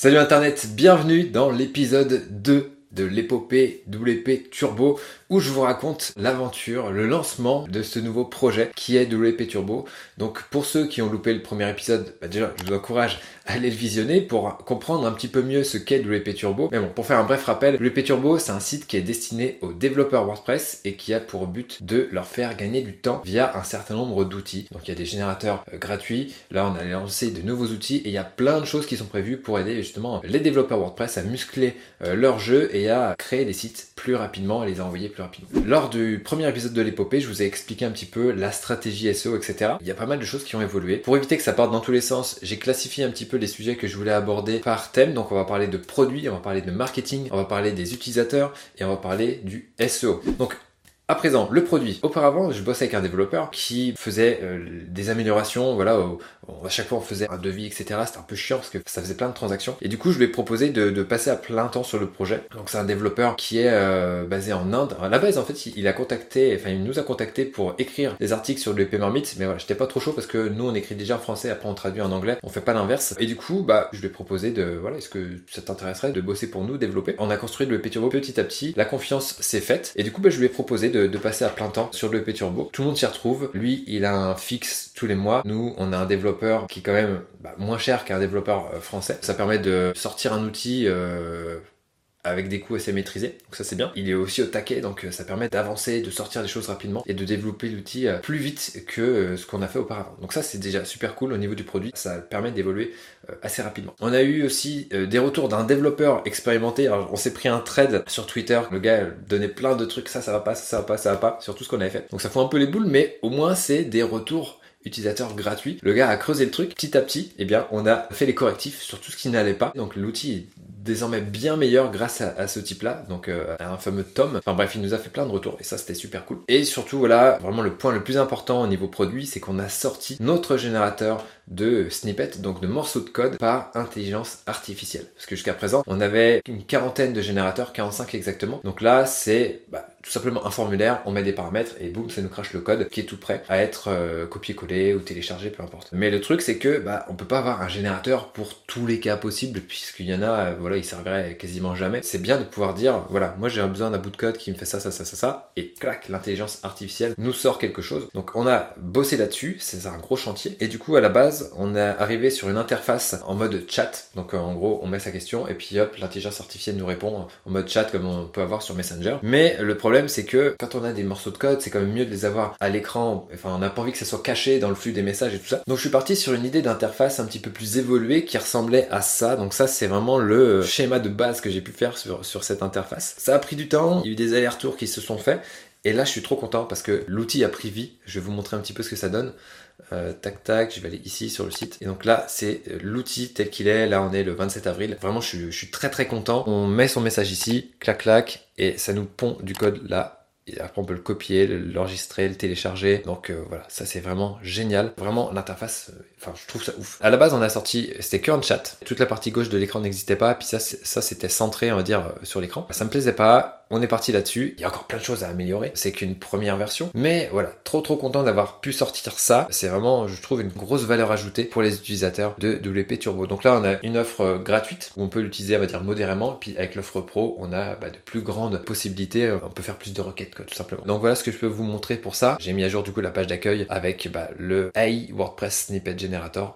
Salut Internet, bienvenue dans l'épisode 2 de l'épopée WP Turbo où je vous raconte l'aventure, le lancement de ce nouveau projet qui est WP Turbo. Donc pour ceux qui ont loupé le premier épisode, bah déjà je vous encourage à aller le visionner pour comprendre un petit peu mieux ce qu'est WP Turbo. Mais bon, pour faire un bref rappel, WP Turbo c'est un site qui est destiné aux développeurs WordPress et qui a pour but de leur faire gagner du temps via un certain nombre d'outils. Donc il y a des générateurs euh, gratuits, là on a lancé de nouveaux outils et il y a plein de choses qui sont prévues pour aider justement les développeurs WordPress à muscler euh, leur jeu à créer des sites plus rapidement et les envoyer plus rapidement. Lors du premier épisode de l'épopée, je vous ai expliqué un petit peu la stratégie SEO, etc. Il y a pas mal de choses qui ont évolué. Pour éviter que ça parte dans tous les sens, j'ai classifié un petit peu les sujets que je voulais aborder par thème. Donc on va parler de produits, on va parler de marketing, on va parler des utilisateurs et on va parler du SEO. Donc à présent, le produit. Auparavant, je bossais avec un développeur qui faisait euh, des améliorations, voilà, à chaque fois on faisait un devis, etc. C'était un peu chiant parce que ça faisait plein de transactions. Et du coup, je lui ai proposé de, passer à plein temps sur le projet. Donc c'est un développeur qui est euh, basé en Inde. À la base, en fait, il a contacté, enfin il nous a contacté pour écrire des articles sur le EP Marmite, mais voilà, j'étais pas trop chaud parce que nous on écrit déjà en français, après on traduit en anglais, on fait pas l'inverse. Et du coup, bah, je lui ai proposé de, voilà, est-ce que ça t'intéresserait de bosser pour nous, développer? On a construit le EP Turbo petit à petit, la confiance s'est faite. Et du coup, bah, je lui ai proposé de de, passer à plein temps sur le Turbo. Tout le monde s'y retrouve. Lui, il a un fixe tous les mois. Nous, on a un développeur qui est quand même bah, moins cher qu'un développeur euh, français. Ça permet de sortir un outil euh, avec des coûts assez maîtrisés. Donc ça c'est bien. Il est aussi au taquet, donc euh, ça permet d'avancer, de sortir des choses rapidement et de développer l'outil plus vite que ce qu'on a fait auparavant. Donc ça c'est déjà super cool au niveau du produit. Ça permet d'évoluer assez rapidement. On a eu aussi des retours d'un développeur expérimenté. Alors on s'est pris un trade sur Twitter. Le gars donnait plein de trucs. Ça, ça va pas, ça, ça va pas, ça va pas. Sur tout ce qu'on avait fait. Donc ça fout un peu les boules, mais au moins c'est des retours utilisateurs gratuits. Le gars a creusé le truc. Petit à petit, eh bien, on a fait les correctifs sur tout ce qui n'allait pas. Donc l'outil désormais bien meilleur grâce à, ce type-là, donc euh, à un fameux Tom. Enfin bref, il nous a fait plein de retours et ça c'était super cool. Et surtout voilà, vraiment le point le plus important au niveau produit, c'est qu'on a sorti notre générateur de snippets, donc de morceaux de code par intelligence artificielle. Parce que jusqu'à présent, on avait une quarantaine de générateurs, 45 exactement. Donc là, c'est bah, tout simplement un formulaire, on met des paramètres et boum, ça nous crache le code qui est tout prêt à être euh, copié-collé ou téléchargé, peu importe. Mais le truc, c'est que bah, on peut pas avoir un générateur pour tous les cas possibles, puisqu'il y en a, euh, voilà, il servirait quasiment jamais. C'est bien de pouvoir dire, voilà, moi j'ai besoin d'un bout de code qui me fait ça, ça, ça, ça, ça, et clac, l'intelligence artificielle nous sort quelque chose. Donc on a bossé là-dessus, c'est un gros chantier. Et du coup, à la base, on est arrivé sur une interface en mode chat. Donc en gros, on met sa question et puis hop, l'intelligence artificielle nous répond en mode chat comme on peut avoir sur Messenger. Mais le problème, c'est que quand on a des morceaux de code, c'est quand même mieux de les avoir à l'écran. Enfin, on n'a pas envie que ça soit caché dans le flux des messages et tout ça. Donc je suis parti sur une idée d'interface un petit peu plus évoluée qui ressemblait à ça. Donc ça, c'est vraiment le schéma de base que j'ai pu faire sur, sur cette interface. Ça a pris du temps, il y a eu des allers-retours qui se sont faits. Et là, je suis trop content parce que l'outil a pris vie. Je vais vous montrer un petit peu ce que ça donne. Euh, tac tac, je vais aller ici sur le site. Et donc là, c'est l'outil tel qu'il est. Là, on est le 27 avril. Vraiment, je suis, très très content. On met son message ici, clac clac, et ça nous pond du code là et après on peut le copier, l'enregistrer, le télécharger. Donc euh, voilà, ça c'est vraiment génial. Vraiment l'interface, euh, enfin je trouve ça ouf. À la base on a sorti, c'était que en chat. Toute la partie gauche de l'écran n'existait pas. Puis ça, ça c'était centré on va dire sur l'écran. Ça me plaisait pas on est parti là-dessus. Il y a encore plein de choses à améliorer. C'est qu'une première version. Mais voilà, trop trop content d'avoir pu sortir ça. C'est vraiment, je trouve, une grosse valeur ajoutée pour les utilisateurs de WP Turbo. Donc là, on a une offre euh, gratuite où on peut l'utiliser, on va dire, modérément. Puis avec l'offre pro, on a bah, de plus grandes possibilités. Euh, on peut faire plus de requêtes, quoi, tout simplement. Donc voilà ce que je peux vous montrer pour ça. J'ai mis à jour du coup la page d'accueil avec bah, le AI WordPress Snippet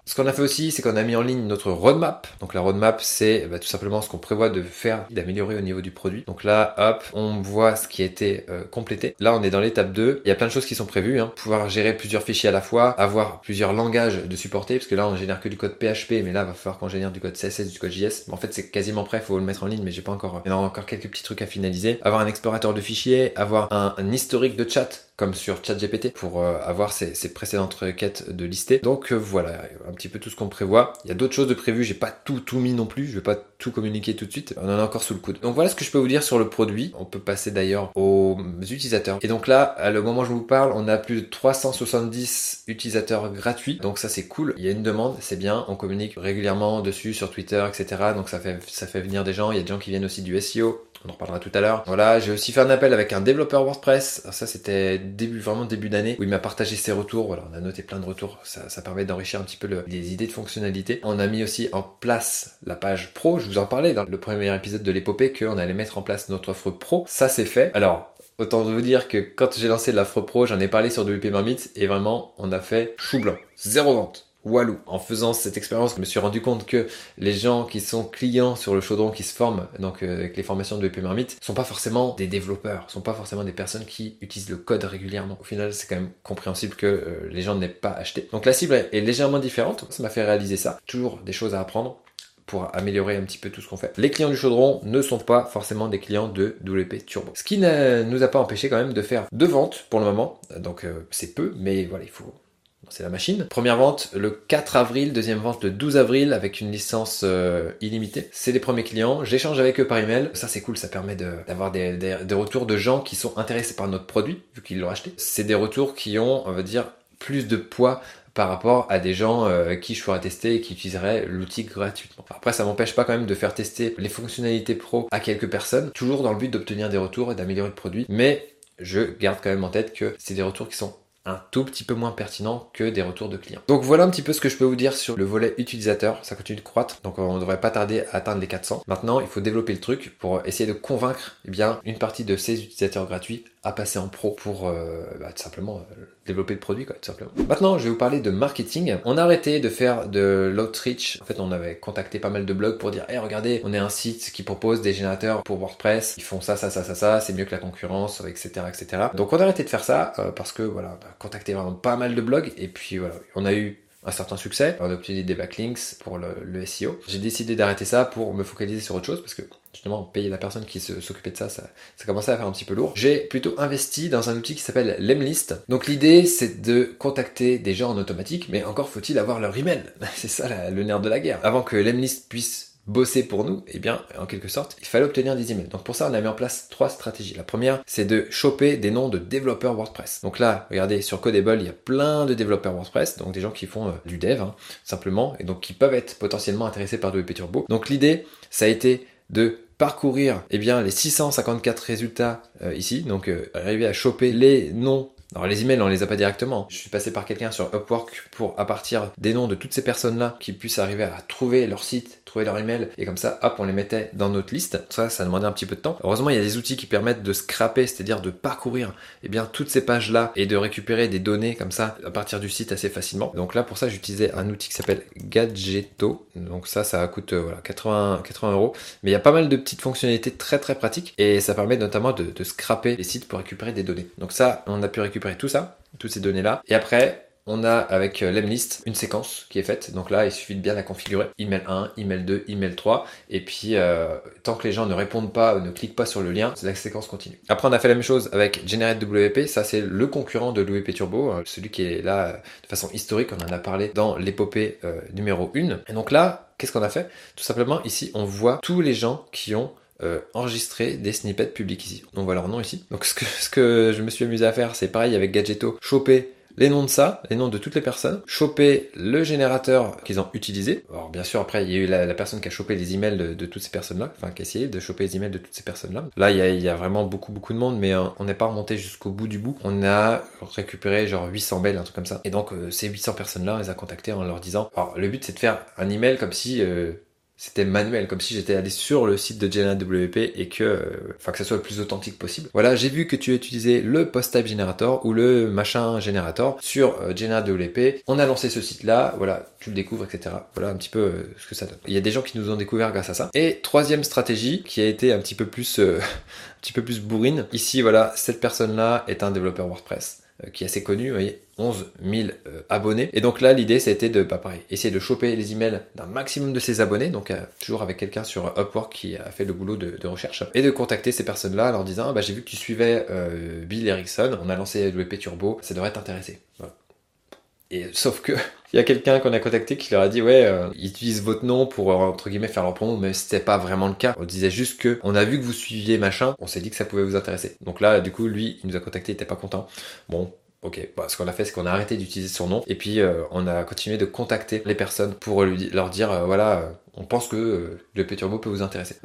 Ce qu'on a fait aussi, c'est qu'on a mis en ligne notre roadmap. Donc la roadmap, c'est bah, tout simplement ce qu'on prévoit de faire, d'améliorer au niveau du produit. Donc là, hop, on voit ce qui a été euh, complété. Là, on est dans l'étape 2. Il y a plein de choses qui sont prévues. Hein. Pouvoir gérer plusieurs fichiers à la fois, avoir plusieurs langages de supporter, parce que là, on génère que du code PHP, mais là, il va falloir qu'on génère du code CSS, du code JS. En fait, c'est quasiment prêt, il faut le mettre en ligne, mais j'ai pas encore... Il y a encore quelques petits trucs à finaliser. Avoir un explorateur de fichiers, avoir un, historique de chat, comme sur ChatGPT pour euh, avoir ces, précédentes requêtes de lister. Donc euh, voilà, un petit peu tout ce qu'on prévoit. Il y a d'autres choses de prévues, j'ai pas tout tout mis non plus, je vais pas tout communiquer tout de suite. On en a encore sous le coude. Donc voilà ce que je peux vous dire sur le produit. On peut passer d'ailleurs aux utilisateurs. Et donc là, à le moment où je vous parle, on a plus de 370 utilisateurs gratuits. Donc ça c'est cool. Il y a une demande, c'est bien. On communique régulièrement dessus sur Twitter, etc. Donc ça fait ça fait venir des gens. Il y a des gens qui viennent aussi du SEO. On en reparlera tout à l'heure. Voilà, j'ai aussi fait un appel avec un développeur WordPress. ça, c'était début, vraiment début d'année, où il m'a partagé ses retours. Voilà, on a noté plein de retours. Ça permet d'enrichir un petit peu les idées de fonctionnalité. On a mis aussi en place la page pro. Je vous en parlais dans le premier épisode de l'épopée qu'on allait mettre en place notre offre pro. Ça, c'est fait. Alors, Autant vous dire que quand j'ai lancé l'offre pro, j'en ai parlé sur WP Marmite et vraiment, on a fait chou blanc. Zéro vente. Walou. En faisant cette expérience, je me suis rendu compte que les gens qui sont clients sur le chaudron qui se forment, donc euh, avec les formations de WP Marmite, sont pas forcément des développeurs, sont pas forcément des personnes qui utilisent le code régulièrement. Au final, c'est quand même compréhensible que euh, les gens n'aient pas acheté. Donc la cible est légèrement différente. Ça m'a fait réaliser ça. Toujours des choses à apprendre pour améliorer un petit peu tout ce qu'on fait. Les clients du chaudron ne sont pas forcément des clients de WP Turbo. Ce qui ne nous a pas empêché quand même de faire deux ventes pour le moment. Donc euh, c'est peu, mais voilà, il faut c'est la machine. Première vente le 4 avril, deuxième vente le 12 avril avec une licence euh, illimitée. C'est les premiers clients, j'échange avec eux par email. Ça c'est cool, ça permet d'avoir des, retours de gens qui sont intéressés par notre produit, vu qu'ils l'ont acheté. C'est des retours qui ont, on va dire, plus de poids par rapport à des gens euh, qui je ferais tester et qui utiliseraient l'outil gratuitement. Après, ça m'empêche pas quand même de faire tester les fonctionnalités pro à quelques personnes, toujours dans le but d'obtenir des retours et d'améliorer le produit, mais je garde quand même en tête que c'est des retours qui sont un tout petit peu moins pertinent que des retours de clients. Donc voilà un petit peu ce que je peux vous dire sur le volet utilisateur. Ça continue de croître, donc on ne devrait pas tarder à atteindre les 400. Maintenant, il faut développer le truc pour essayer de convaincre eh bien, une partie de ces utilisateurs gratuits à passer en pro pour euh, bah, tout simplement euh, développer le produit quoi, tout simplement. Maintenant, je vais vous parler de marketing. On a arrêté de faire de l'outreach. En fait, on avait contacté pas mal de blogs pour dire, hey, regardez, on est un site qui propose des générateurs pour WordPress. Ils font ça, ça, ça, ça, ça. C'est mieux que la concurrence, etc., etc. Donc, on a arrêté de faire ça euh, parce que voilà, on a contacté vraiment pas mal de blogs et puis voilà, on a eu un certain succès. On a obtenu des backlinks pour le, le SEO. J'ai décidé d'arrêter ça pour me focaliser sur autre chose parce que justement payer la personne qui s'occupait de ça, ça, ça commençait à faire un petit peu lourd. J'ai plutôt investi dans un outil qui s'appelle Lemlist. Donc l'idée c'est de contacter des gens en automatique, mais encore faut-il avoir leur email. C'est ça le nerf de la guerre. Avant que Lemlist puisse bosser pour nous, eh bien, en quelque sorte, il fallait obtenir des emails. Donc pour ça, on a mis en place trois stratégies. La première, c'est de choper des noms de développeurs WordPress. Donc là, regardez, sur Codable, il y a plein de développeurs WordPress, donc des gens qui font euh, du dev, hein, simplement, et donc qui peuvent être potentiellement intéressés par WP Turbo. Donc l'idée, ça a été de parcourir eh bien, les 654 résultats euh, ici, donc euh, arriver à choper les noms alors les emails, on les a pas directement. Je suis passé par quelqu'un sur Upwork pour, à partir des noms de toutes ces personnes-là, qui puissent arriver à trouver leur site, trouver leur email, et comme ça, hop, on les mettait dans notre liste. Ça, ça demandait un petit peu de temps. Heureusement, il y a des outils qui permettent de scraper, c'est-à-dire de parcourir, eh bien, toutes ces pages-là et de récupérer des données comme ça à partir du site assez facilement. Donc là, pour ça, j'utilisais un outil qui s'appelle Gadgeto. Donc ça, ça coûte euh, voilà 80 80 euros, mais il y a pas mal de petites fonctionnalités très très pratiques et ça permet notamment de, de scraper les sites pour récupérer des données. Donc ça, on a pu récupérer tout ça, toutes ces données-là. Et après, on a avec euh, l'emlist une séquence qui est faite. Donc là, il suffit de bien la configurer. Email 1, email 2, email 3. Et puis, euh, tant que les gens ne répondent pas ne cliquent pas sur le lien, la séquence continue. Après, on a fait la même chose avec Generate WP. Ça, c'est le concurrent de WP Turbo, euh, celui qui est là de façon historique. On en a parlé dans l'épopée numéro 1. Et donc là, qu'est-ce qu'on a fait? Tout simplement, ici, on voit tous les gens qui ont enregistré des snippets publics ici. On voit leur nom ici. Donc ce que, ce que je me suis amusé à faire, c'est pareil avec Gadgeto, choper les noms de ça, les noms de toutes les personnes, choper le générateur qu'ils ont utilisé. Alors bien sûr après il y a eu la, personne qui a chopé les emails de, toutes ces personnes-là, enfin qui a essayé de choper les emails de toutes ces personnes-là. Là il y, a, il y a, vraiment beaucoup beaucoup de monde, mais euh, on n'est pas remonté jusqu'au bout du bout. On a récupéré genre 800 mails, un truc comme ça. Et donc euh, ces 800 personnes-là, on les a contactées en leur disant, alors le but c'est de faire un email comme si euh, c'était manuel, comme si j'étais allé sur le site de GNAWP et que, euh, enfin, que ça soit le plus authentique possible. Voilà, j'ai vu que tu utilisais le post-type generator ou le machin generator sur euh, GNAWP. On a lancé ce site-là, voilà, tu le découvres, etc. Voilà un petit peu euh, ce que ça donne. Il y a des gens qui nous ont découvert grâce à ça. Et troisième stratégie, qui a été un petit peu plus, un petit peu plus bourrine. Ici, voilà, cette personne-là est un développeur WordPress. Euh, qui est assez connu, vous voyez, 11 000 euh, abonnés. Et donc là, l'idée, c'était de, bah, pareil, essayer de choper les emails d'un maximum de ses abonnés, donc euh, toujours avec quelqu'un sur Upwork qui a fait le boulot de, recherche, et de contacter ces personnes-là en leur disant, ah, bah, j'ai vu que tu suivais Bill Erickson, on a lancé WP Turbo, ça devrait t'intéresser. Et sauf que il y a quelqu'un qu'on a contacté qui leur a dit ouais, euh, ils utilisent votre nom pour euh, entre guillemets faire leur promo, mais c'était pas vraiment le cas. On disait juste que on a vu que vous suiviez machin, on s'est dit que ça pouvait vous intéresser. Donc là, du coup, lui, il nous a contacté, il était pas content. Bon, Ok, bah, ce qu'on a fait, c'est qu'on a arrêté d'utiliser son nom et puis euh, on a continué de contacter les personnes pour leur dire voilà, on pense que le P-Turbo peut vous intéresser.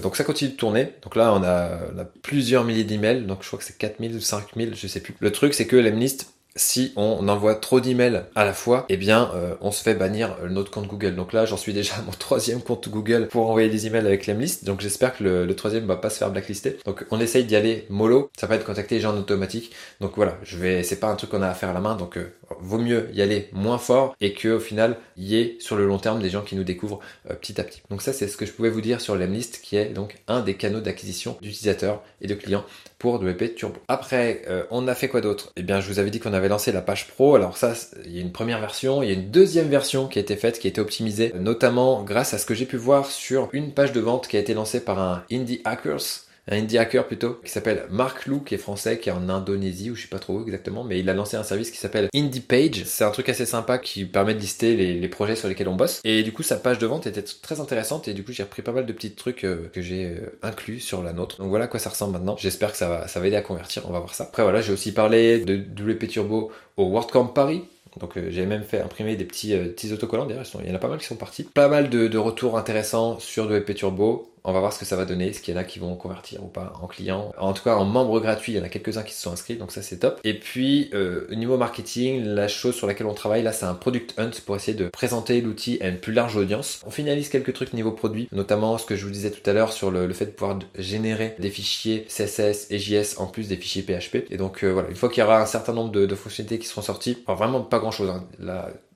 donc ça continue de tourner. Donc là, on a, plusieurs milliers d'emails. Donc je crois que c'est 4000 ou 5000, je sais plus. Le truc, c'est que l'Emlist, si on envoie trop d'emails à la fois, eh bien, euh, on se fait bannir notre compte Google. Donc là, j'en suis déjà à mon troisième compte Google pour envoyer des emails avec l'emlist. Donc j'espère que le, troisième va pas se faire blacklister. Donc on essaye d'y aller mollo. Ça va être contacter les gens en automatique. Donc voilà, je vais, c'est pas un truc qu'on a à faire à la main. Donc euh, vaut mieux y aller moins fort et que au final, y ait sur le long terme des gens qui nous découvrent euh, petit à petit. Donc ça, c'est ce que je pouvais vous dire sur l'emlist, qui est donc un des canaux d'acquisition d'utilisateurs et de clients pour WP Turbo. Après, on a fait quoi d'autre? Eh bien, je vous avais dit qu'on avait lancé la page pro. Alors ça, il y a une première version, il y a une deuxième version qui a été faite, qui a été optimisée, notamment grâce à ce que j'ai pu voir sur une page de vente qui a été lancée par un Indie Hackers un indie hacker plutôt, qui s'appelle Marc Lou, qui est français, qui est en Indonésie, ou je sais pas trop où exactement, mais il a lancé un service qui s'appelle Indie Page. C'est un truc assez sympa qui permet de lister les, projets sur lesquels on bosse. Et du coup, sa page de vente était très intéressante, et du coup, j'ai repris pas mal de petits trucs euh, que j'ai euh, inclus sur la nôtre. Donc voilà à quoi ça ressemble maintenant. J'espère que ça va, aider à convertir, on va voir ça. Après voilà, j'ai aussi parlé de WP Turbo au WordCamp Paris, donc euh, j'ai même fait imprimer des petits, petits autocollants, d'ailleurs il y en a pas mal qui sont partis. Pas mal de, de retours intéressants sur WP Turbo. On va voir ce que ça va donner, ce qu'il y en a qui vont convertir ou pas en clients. En tout cas, en membres gratuits, il y en a quelques-uns qui se sont inscrits, donc ça c'est top. Et puis, euh, au niveau marketing, la chose sur laquelle on travaille là, c'est un product hunt pour essayer de présenter l'outil à une plus large audience. On finalise quelques trucs niveau produit, notamment ce que je vous disais tout à l'heure sur le, fait de pouvoir générer des fichiers CSS et JS en plus des fichiers PHP. Et donc euh, voilà, une fois qu'il y aura un certain nombre de, fonctionnalités qui seront sorties, enfin, vraiment pas grand chose. Hein.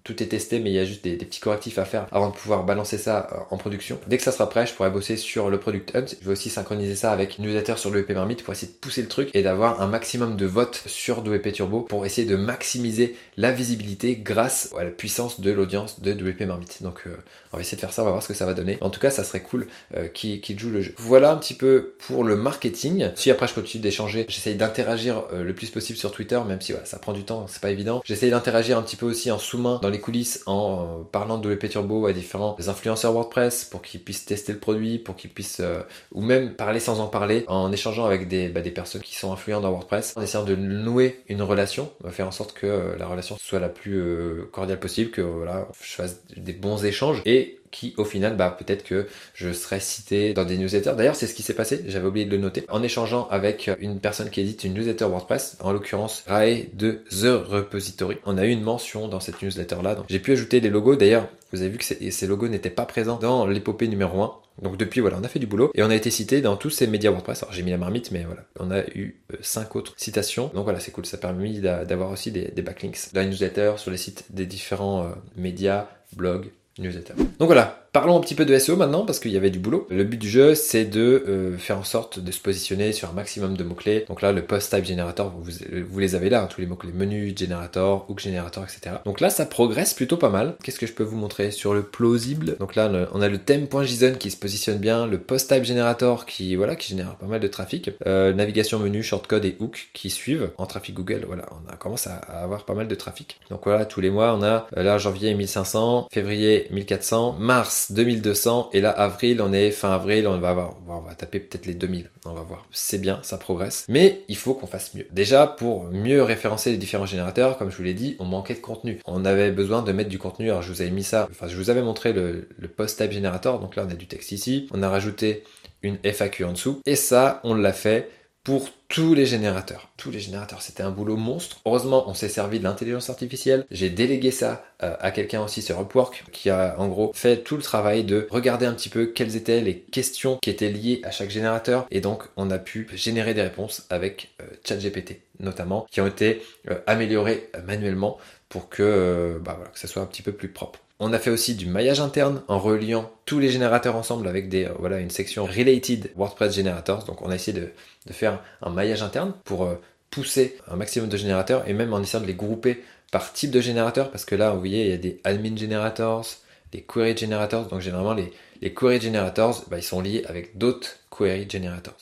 Tout est testé, mais il y a juste des, petits correctifs à faire avant de pouvoir balancer ça euh, en production. Dès que ça sera prêt, je pourrai bosser sur le Product Hunt. Je vais aussi synchroniser ça avec une newsletter sur le WP Marmite pour essayer de pousser le truc et d'avoir un maximum de votes sur WP Turbo pour essayer de maximiser la visibilité grâce à la puissance de l'audience de WP Marmite. Donc euh, on va essayer de faire ça, on va voir ce que ça va donner. En tout cas, ça serait cool euh, qu'il joue le jeu. Voilà un petit peu pour le marketing. Si après je continue d'échanger, j'essaye d'interagir le plus possible sur Twitter, même si ça prend du temps, c'est pas évident. J'essaye d'interagir un petit peu aussi en sous-main dans les coulisses en parlant de WP Turbo à différents influenceurs WordPress pour qu'ils puissent tester le produit, pour qu'ils puissent, euh, ou même parler sans en parler, en échangeant avec des, bah, des personnes qui sont influentes dans WordPress, en essayant de nouer une relation, faire en sorte que euh, la relation soit la plus euh, cordiale possible, que voilà, je fasse des bons échanges et qui au final bah peut-être que je serai cité dans des newsletters. D'ailleurs c'est ce qui s'est passé, j'avais oublié de le noter, en échangeant avec une personne qui édite une newsletter WordPress, en l'occurrence Rae de The Repository. On a eu une mention dans cette newsletter là, donc j'ai pu ajouter les logos. D'ailleurs vous avez vu que ces logos n'étaient pas présents dans l'épopée numéro 1. Donc depuis, voilà, on a fait du boulot et on a été cité dans tous ces médias WordPress. Alors j'ai mis la marmite, mais voilà, on a eu euh, cinq autres citations. Donc voilà, c'est cool, ça a permis d'avoir aussi des, backlinks dans les newsletters, sur les sites des différents euh, médias, blogs, newsletters. Donc voilà, Parlons un petit peu de SEO maintenant parce qu'il y avait du boulot. Le but du jeu, c'est de euh, faire en sorte de se positionner sur un maximum de mots-clés. Donc là, le post type generator, vous, vous les avez là, hein, tous les mots-clés menu, generator, hook generator, etc. Donc là, ça progresse plutôt pas mal. Qu'est-ce que je peux vous montrer sur le plausible? Donc là, on a le theme.json qui se positionne bien, le post type generator qui, voilà, qui génère pas mal de trafic, euh, navigation menu, shortcode et hook qui suivent en trafic Google. Voilà, on a commencé à, avoir pas mal de trafic. Donc voilà, tous les mois, on a euh, là janvier 1500, février 1400, mars 2200 et là avril on est fin avril on va avoir on va taper peut-être les 2000 on va voir. C'est bien ça progresse. Mais il faut qu'on fasse mieux. Déjà pour mieux référencer les différents générateurs comme je vous l'ai dit on manquait de contenu. On avait besoin de mettre du contenu. Alors je vous avais mis ça enfin je vous avais montré le, post type générateur. Donc là on a du texte ici. On a rajouté une FAQ en dessous. Et ça on l'a fait pour tous les générateurs. Tous les générateurs, c'était un boulot monstre. Heureusement, on s'est servi de l'intelligence artificielle. J'ai délégué ça euh, à quelqu'un aussi sur Upwork qui a en gros fait tout le travail de regarder un petit peu quelles étaient les questions qui étaient liées à chaque générateur et donc on a pu générer des réponses avec euh, ChatGPT notamment qui ont été euh, améliorées manuellement pour que, bah voilà, que ça soit un petit peu plus propre. On a fait aussi du maillage interne en reliant tous les générateurs ensemble avec des, euh, voilà, une section Related WordPress Generators. Donc on a essayé de, faire un maillage interne pour euh, pousser un maximum de générateurs et même en essayant de les grouper par type de générateur parce que là, vous voyez, il y a des admin generators, des query generators. Donc généralement, les, query generators, bah, ils sont liés avec d'autres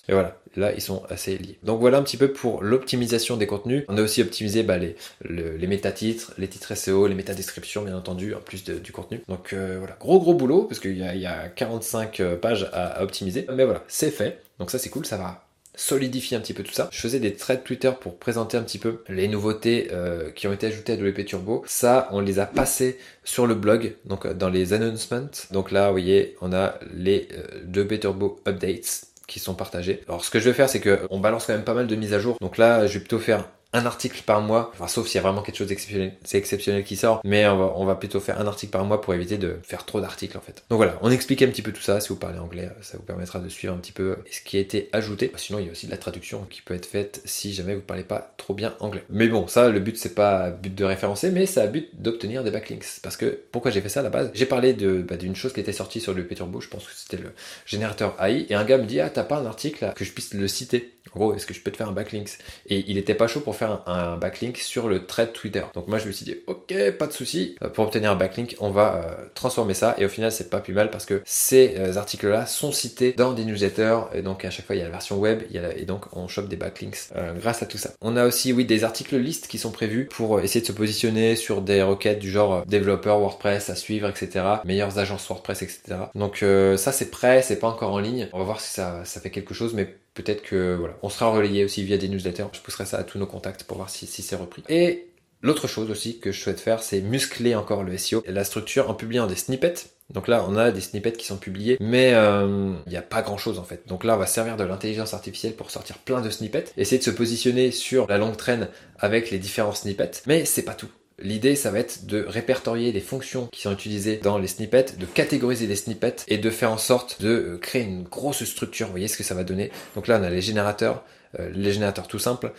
Et voilà, là ils sont assez liés. Donc voilà un petit peu pour l'optimisation des contenus. On a aussi optimisé bah, les, les méta-titres, les titres SEO, les méta-descriptions bien entendu, en plus du contenu. Donc euh, voilà, gros gros boulot parce qu'il y, a 45 euh, pages à, optimiser. Mais voilà, c'est fait. Donc ça c'est cool, ça va solidifier un petit peu tout ça. Je faisais des threads Twitter pour présenter un petit peu les nouveautés euh, qui ont été ajoutées à WP Turbo. Ça, on les a passés sur le blog, donc dans les announcements. Donc là, vous voyez, on a les euh, WP Turbo updates qui sont partagés. Alors ce que je vais faire, c'est que on balance quand même pas mal de mises à jour. Donc là, je vais plutôt faire un article par mois, enfin, sauf s'il y a vraiment quelque chose d'exceptionnel, exceptionnel qui sort, mais on va, on va, plutôt faire un article par mois pour éviter de faire trop d'articles en fait. Donc voilà, on explique un petit peu tout ça, si vous parlez anglais, ça vous permettra de suivre un petit peu ce qui a été ajouté. Sinon, il y a aussi de la traduction qui peut être faite si jamais vous parlez pas trop bien anglais. Mais bon, ça, le but c'est pas but de référencer, mais c'est à but d'obtenir des backlinks. Parce que pourquoi j'ai fait ça à la base? J'ai parlé bah, d'une chose qui était sortie sur le Turbo, je pense que c'était le générateur AI, et un gars me dit ah t'as pas un article là, que je puisse le citer? En gros, est-ce que je peux te faire un backlink Et il était pas chaud pour faire un, backlink sur le thread Twitter. Donc moi je me suis dit, ok, pas de souci. Euh, pour obtenir un backlink, on va euh, transformer ça. Et au final, c'est pas plus mal parce que ces euh, articles-là sont cités dans des newsletters. Et donc à chaque fois, il y a la version web. Et donc on chope des backlinks grâce à tout ça. On a aussi, oui, des articles listes qui sont prévus pour essayer de se positionner sur des requêtes du genre développeur WordPress à suivre, etc. Meilleures agences WordPress, etc. Donc ça, c'est prêt. C'est pas encore en ligne. On va voir si ça, ça fait quelque chose, mais peut-être que voilà, on sera relayé aussi via des newsletters. Je pousserai ça à tous nos contacts pour voir si, c'est repris. Et l'autre chose aussi que je souhaite faire, c'est muscler encore le SEO la structure en publiant des snippets. Donc là, on a des snippets qui sont publiés, mais euh, il n'y a pas grand-chose en fait. Donc là, on va servir de l'intelligence artificielle pour sortir plein de snippets, essayer de se positionner sur la longue traîne avec les différents snippets, mais c'est pas tout. L'idée, ça va être de répertorier les fonctions qui sont utilisées dans les snippets, de catégoriser les snippets et de faire en sorte de euh, créer une grosse structure. Vous voyez ce que ça va donner. Donc là, on a les générateurs, euh, les générateurs tout simples.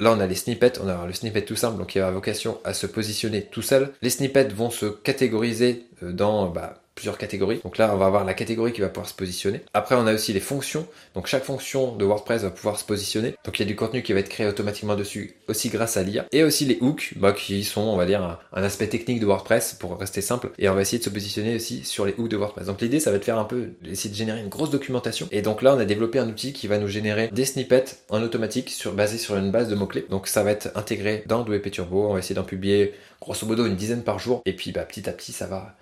Là, on a les snippets, on a le snippet tout simple, donc qui a vocation à se positionner tout seul. Les snippets vont se catégoriser euh, dans bah, catégories. Donc là, on va avoir la catégorie qui va pouvoir se positionner. Après, on a aussi les fonctions. Donc chaque fonction de WordPress va pouvoir se positionner. Donc il y a du contenu qui va être créé automatiquement dessus, aussi grâce à l'IA. Et aussi les hooks, bah, qui sont, on va dire, un, aspect technique de WordPress pour rester simple. Et on va essayer de se positionner aussi sur les hooks de WordPress. Donc l'idée, ça va être de faire un peu, essayer de générer une grosse documentation. Et donc là, on a développé un outil qui va nous générer des snippets en automatique sur, basé sur une base de mots-clés. Donc ça va être intégré dans WP Turbo. On va essayer d'en publier grosso modo une dizaine par jour. Et puis bah, petit à petit, ça va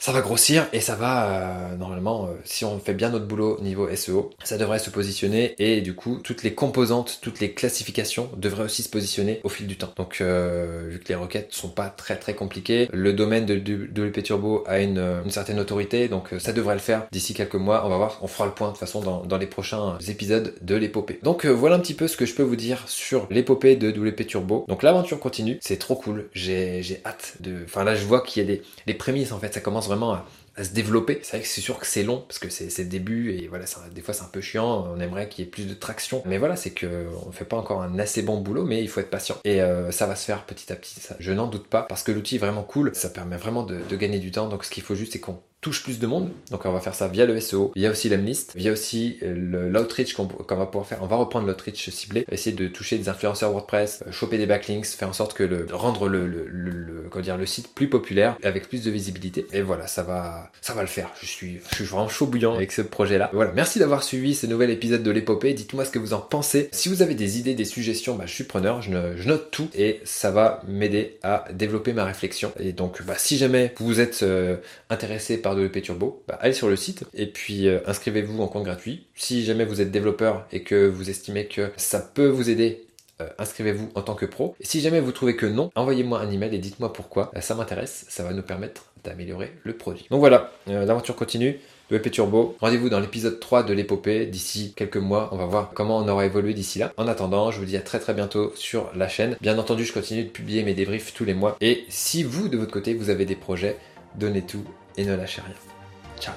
ça va grossir et ça va euh, normalement, euh, si on fait bien notre boulot niveau SEO, ça devrait se positionner et du coup toutes les composantes, toutes les classifications devraient aussi se positionner au fil du temps. Donc euh, vu que les requêtes sont pas très très compliquées, le domaine de, de, Turbo a une, une, certaine autorité, donc ça devrait le faire d'ici quelques mois. On va voir, on fera le point de toute façon dans, dans les prochains épisodes de l'épopée. Donc voilà un petit peu ce que je peux vous dire sur l'épopée de WP Turbo. Donc l'aventure continue, c'est trop cool. J'ai hâte de. Enfin là je vois qu'il y a des les prémices en fait, ça commence vraiment à, se développer. C'est vrai que c'est sûr que c'est long parce que c'est le début et voilà, des fois c'est un peu chiant. On aimerait qu'il y ait plus de traction, mais voilà, c'est que on fait pas encore un assez bon boulot, mais il faut être patient et euh, ça va se faire petit à petit. Ça, je n'en doute pas parce que l'outil est vraiment cool. Ça permet vraiment de, de gagner du temps. Donc ce qu'il faut juste c'est qu'on touche plus de monde. Donc on va faire ça via le SEO. Il y a aussi l'Amlist. Il y a aussi l'outreach qu'on va pouvoir faire. On va reprendre l'outreach ciblé, essayer de toucher des influenceurs WordPress, euh, choper des backlinks, faire en sorte que le rendre le, le, comment dire, le site plus populaire avec plus de visibilité. Et voilà, ça va ça va le faire. Je suis je suis vraiment chaud bouillant avec ce projet-là. Voilà, merci d'avoir suivi ce nouvel épisode de l'épopée. Dites-moi ce que vous en pensez. Si vous avez des idées, des suggestions, bah, je suis preneur. Je, note tout et ça va m'aider à développer ma réflexion. Et donc, bah, si jamais vous êtes euh, intéressé par de l'EP Turbo, bah, allez sur le site et puis euh, inscrivez-vous en compte gratuit. Si jamais vous êtes développeur et que vous estimez que ça peut vous aider euh, inscrivez-vous en tant que pro. Si jamais vous trouvez que non, envoyez-moi un email et dites-moi pourquoi. Euh, ça m'intéresse, ça va nous permettre d'améliorer le produit. Donc voilà, l'aventure continue. Le EP Turbo. Rendez-vous dans l'épisode 3 de l'épopée. D'ici quelques mois, on va voir comment on aura évolué d'ici là. En attendant, je vous dis à très très bientôt sur la chaîne. Bien entendu, je continue de publier mes débriefs tous les mois. Et si vous, de votre côté, vous avez des projets, donnez tout et ne lâchez rien. Ciao